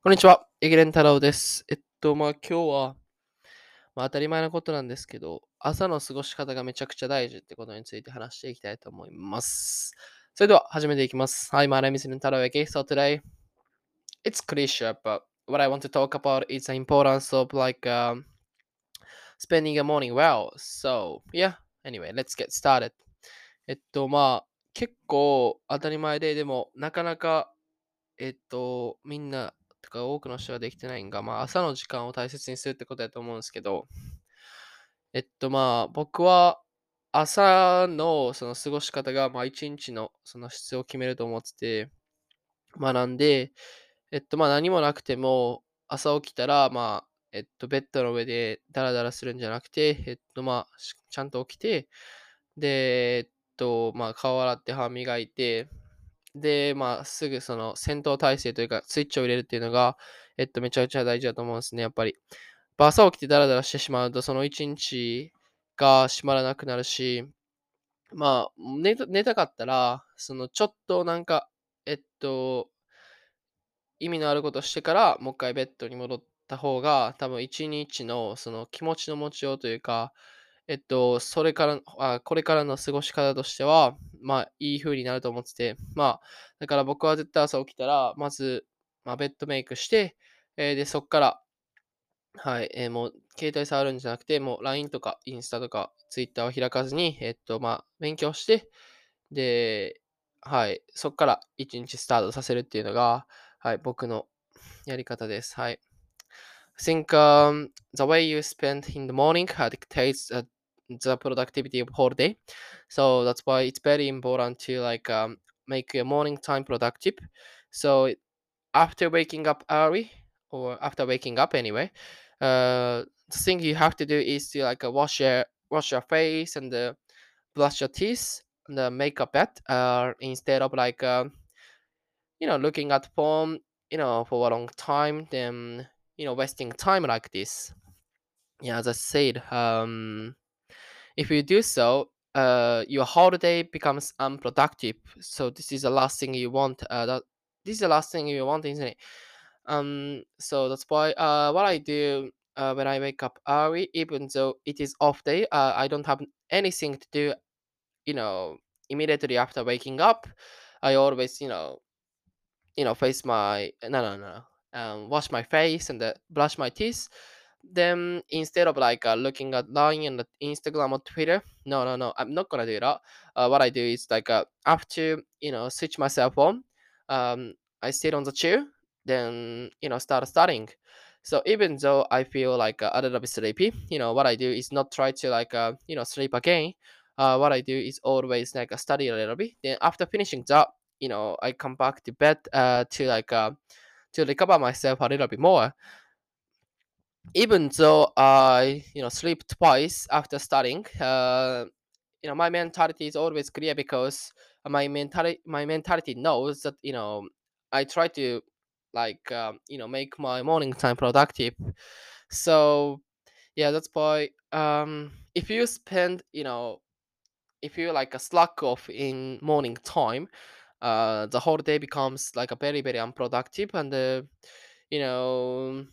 こんにちは、エゲレン太郎です。えっと、まあ今日は、まあ当たり前のことなんですけど、朝の過ごし方がめちゃくちゃ大事ってことについて話していきたいと思います。それでは始めていきます。Hi, my name is Elen Taro Ege. So today, it's cliche, but what I want to talk about is the importance of like um, spending a morning well. So, yeah, anyway, let's get started. えっと、まあ結構当たり前で、でもなかなか、えっと、みんなとか多くの人ができてないんが、まあ朝の時間を大切にするってことだと思うんですけど、えっとまあ僕は朝のその過ごし方がまあ一日のその質を決めると思ってて、まあなんで、えっとまあ何もなくても朝起きたらまあえっとベッドの上でダラダラするんじゃなくて、えっとまあちゃんと起きて、で、えっとまあ顔洗って歯磨いて、で、まあ、すぐその戦闘態勢というか、スイッチを入れるっていうのが、えっと、めちゃくちゃ大事だと思うんですね、やっぱり。朝起きてダラダラしてしまうと、その一日が閉まらなくなるし、まあ、寝た寝たかったら、そのちょっとなんか、えっと、意味のあることしてから、もう一回ベッドに戻った方が、多分一日のその気持ちの持ちようというか、えっと、それから、あこれからの過ごし方としては、まあ、いい風になると思ってて、まあ、だから僕は絶対朝起きたら、まず、まあ、ベッドメイクして、えーで、そっから、はい、えーもう、携帯触るんじゃなくて、もう LINE とかインスタとか Twitter を開かずに、えっと、まあ、勉強して、で、はい、そっから一日スタートさせるっていうのが、はい、僕のやり方です。はい。I think um, the way you spend in the morning dictates uh, the productivity of whole day. So that's why it's very important to like um, make your morning time productive. So after waking up early or after waking up anyway, uh, the thing you have to do is to like uh, wash your wash your face and uh, brush your teeth and uh, make a bed uh, instead of like uh, you know looking at phone you know for a long time then you know wasting time like this yeah as i said um if you do so uh your holiday becomes unproductive. So this is the last thing you want uh that this is the last thing you want isn't it? Um so that's why uh what i do uh, when i wake up early even though it is off day uh, i don't have anything to do you know immediately after waking up. I always you know you know face my no no no um wash my face and uh, brush my teeth then instead of like uh, looking at line and instagram or twitter. No no no i'm not gonna do that. Uh, what i do is like uh, after you know switch my cell phone um i sit on the chair then you know start studying. So even though i feel like uh, a little bit sleepy you know what i do is not try to like uh, you know sleep again. Uh, what i do is always like uh, study a little bit. Then after finishing that you know i come back to bed uh, to like uh, to recover myself a little bit more even though i you know sleep twice after studying uh, you know my mentality is always clear because my mentality my mentality knows that you know i try to like um, you know make my morning time productive. So yeah that's why um if you spend you know if you like a slack off in morning time uh the whole day becomes like a very very unproductive and uh, you know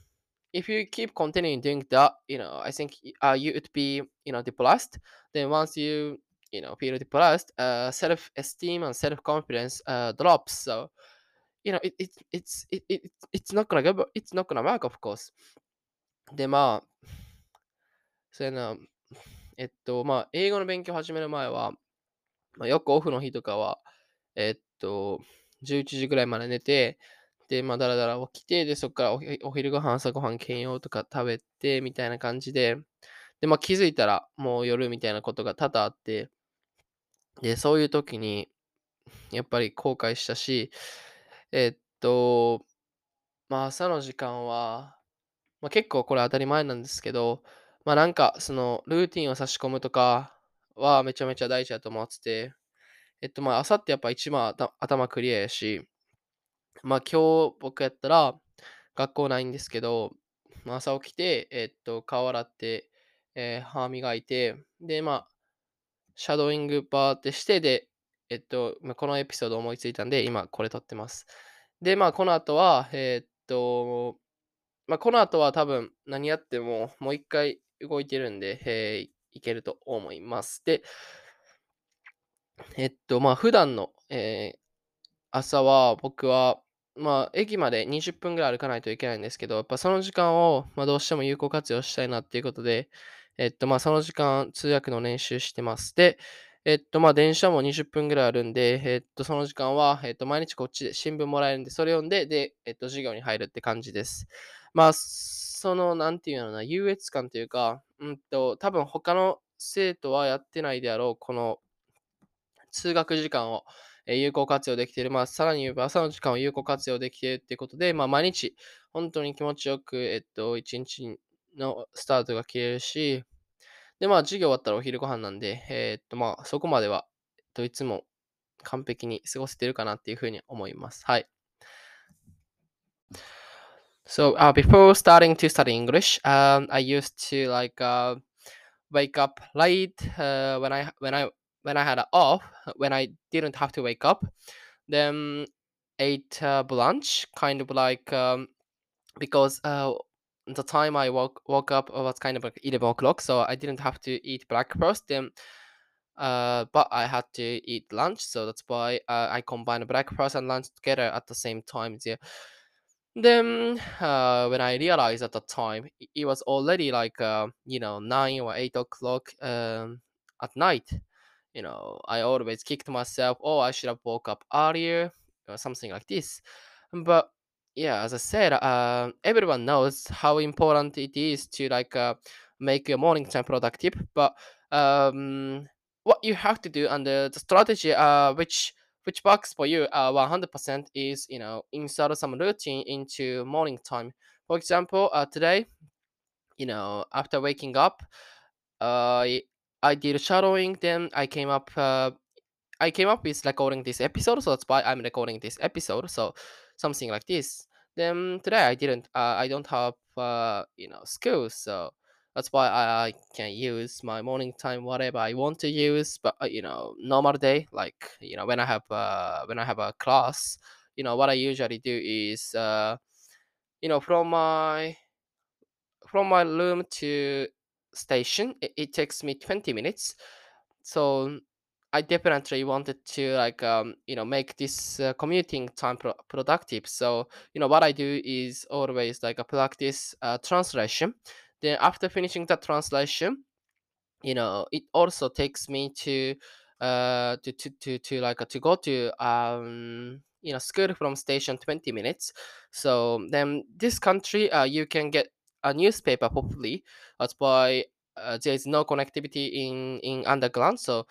if you keep continuing doing that you know i think y- uh, you would be you know depressed then once you you know feel depressed uh self-esteem and self-confidence uh drops so you know it, it it's it, it it's not gonna go it's not gonna work of course でまあそうやなえっとまあ英語の勉強始める前は、まあ、よくオフの日とかはえっと11時ぐらいまで寝てでまあだらだら起きてでそこからおお昼ご飯朝ご飯兼用とか食べてみたいな感じででまあ気づいたらもう夜みたいなことが多々あってでそういう時にやっぱり後悔したしえっとまあ朝の時間は、まあ、結構これ当たり前なんですけどまあなんかそのルーティンを差し込むとかはめちゃめちゃ大事だと思っててえっとまあ朝ってやっぱ一番頭クリアやしまあ今日僕やったら学校ないんですけど、まあ、朝起きて、えっと、顔洗って、えー歯磨いて、で、まあ、シャドーイングバーってして、で、えっと、まあこのエピソード思いついたんで、今これ撮ってます。で、まあ、この後は、えっと、まあ、この後は多分何やってももう一回動いてるんで、えーいけると思います。で、えっと、まあ、普段の、えー朝は僕は、まあ、駅まで20分ぐらい歩かないといけないんですけど、やっぱその時間を、まあ、どうしても有効活用したいなっていうことで、えっと、まあ、その時間、通訳の練習してます。で、えっと、まあ、電車も20分ぐらいあるんで、えっと、その時間は、えっと、毎日こっちで新聞もらえるんで、それ読んで、で、えっと、授業に入るって感じです。まあ、その、なんていうのかな、優越感というか、うんと、多分他の生徒はやってないであろう、この通学時間をえ有効活用できている。まあ、さらに言えば朝の時間を有効活用できているっていうことで、まあ、毎日、本当に気持ちよく、えっと、一日のスタートが切れるし、で、まあ、授業終わったらお昼ご飯なんで、えーっと、まあ、そこまでは、えっと、いつも完璧に過ごせてるかなっていうふうに思います。はい。So, uh, before starting to study English, um, I used to like uh, wake up late uh, when I when I when I had a off when I didn't have to wake up. Then ate uh, lunch, kind of like um, because uh, the time I woke woke up was kind of like eleven o'clock, so I didn't have to eat breakfast. Then, uh, but I had to eat lunch, so that's why uh, I combined breakfast and lunch together at the same time. Yeah. Then, uh, when I realized at the time, it was already like uh, you know nine or eight o'clock um, at night. You know, I always kicked myself. Oh, I should have woke up earlier or something like this. But yeah, as I said, uh, everyone knows how important it is to like uh, make your morning time productive. But um, what you have to do and the, the strategy, uh, which which works for you, uh, 100% is you know insert some routine into morning time. For example, uh, today, you know, after waking up, I I did shadowing. Then I came up. Uh, I came up with recording this episode, so that's why I'm recording this episode. So something like this. Then today I didn't. Uh, I don't have uh, you know school, so that's why I, I can use my morning time whatever I want to use. But uh, you know, normal day like you know when I have uh, when I have a class, you know what I usually do is uh, you know from my from my room to station it, it takes me 20 minutes. So i definitely wanted to like um you know make this uh, commuting time pro- productive. So you know what i do is always like a practice uh, translation. Then after finishing the translation you know it also takes me to uh to to to, to like uh, to go to um you know school from station 20 minutes. So then this country uh you can get a newspaper hopefully that's why uh, there is no connectivity in in underground so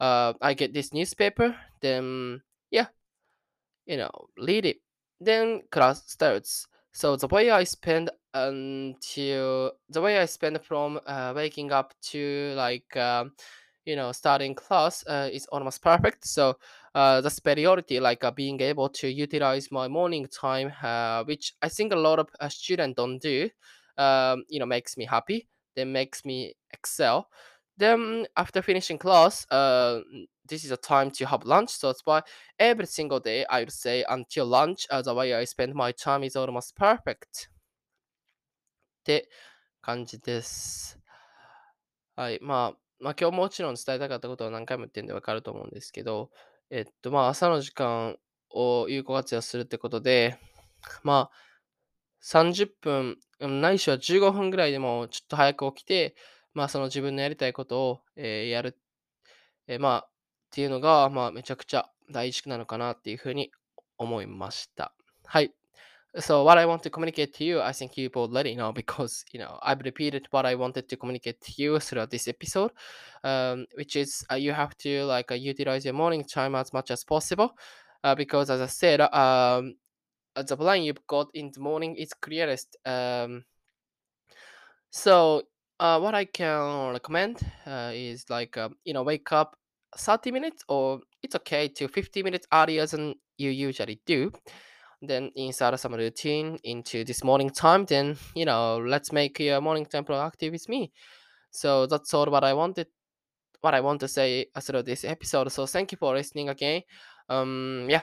uh i get this newspaper then yeah you know, read it. Then class starts. So the way I spend until the way I spend from uh, waking up to like um, you know starting class uh, is almost perfect. So uh, the superiority, like uh, being able to utilize my morning time, uh, which I think a lot of uh, students don't do, um, you know, makes me happy. Then makes me excel. Then after finishing class, uh, this is a time to have lunch. So that's why every single day I would say until lunch, uh, the way I spend my time is almost perfect. って感じです。はい。まあ、まあ今日もちろん伝えたかったことは何回も言ってるんでわかると思うんですけど、えっとまあ朝の時間を有効活用するってことで、まあ30分、うんないしは15分ぐらいでもちょっと早く起きて、まあその自分のやりたいことを、えーやる、えーまあっていうのが、まあめちゃくちゃ大事なのかなっていうふうに思いました。はい。So what I want to communicate to you, I think you already know because you know I've repeated what I wanted to communicate to you throughout this episode, um, which is uh, you have to like uh, utilize your morning time as much as possible, uh, because as I said, um, the plan you've got in the morning is clearest. Um, so uh, what I can recommend uh, is like um, you know wake up 30 minutes or it's okay to 50 minutes earlier than you usually do. Then insert some routine into this morning time then you know let's make your morning time productive with me. So that's all what i wanted what i want to say through this episode. So thank you for listening again. Um yeah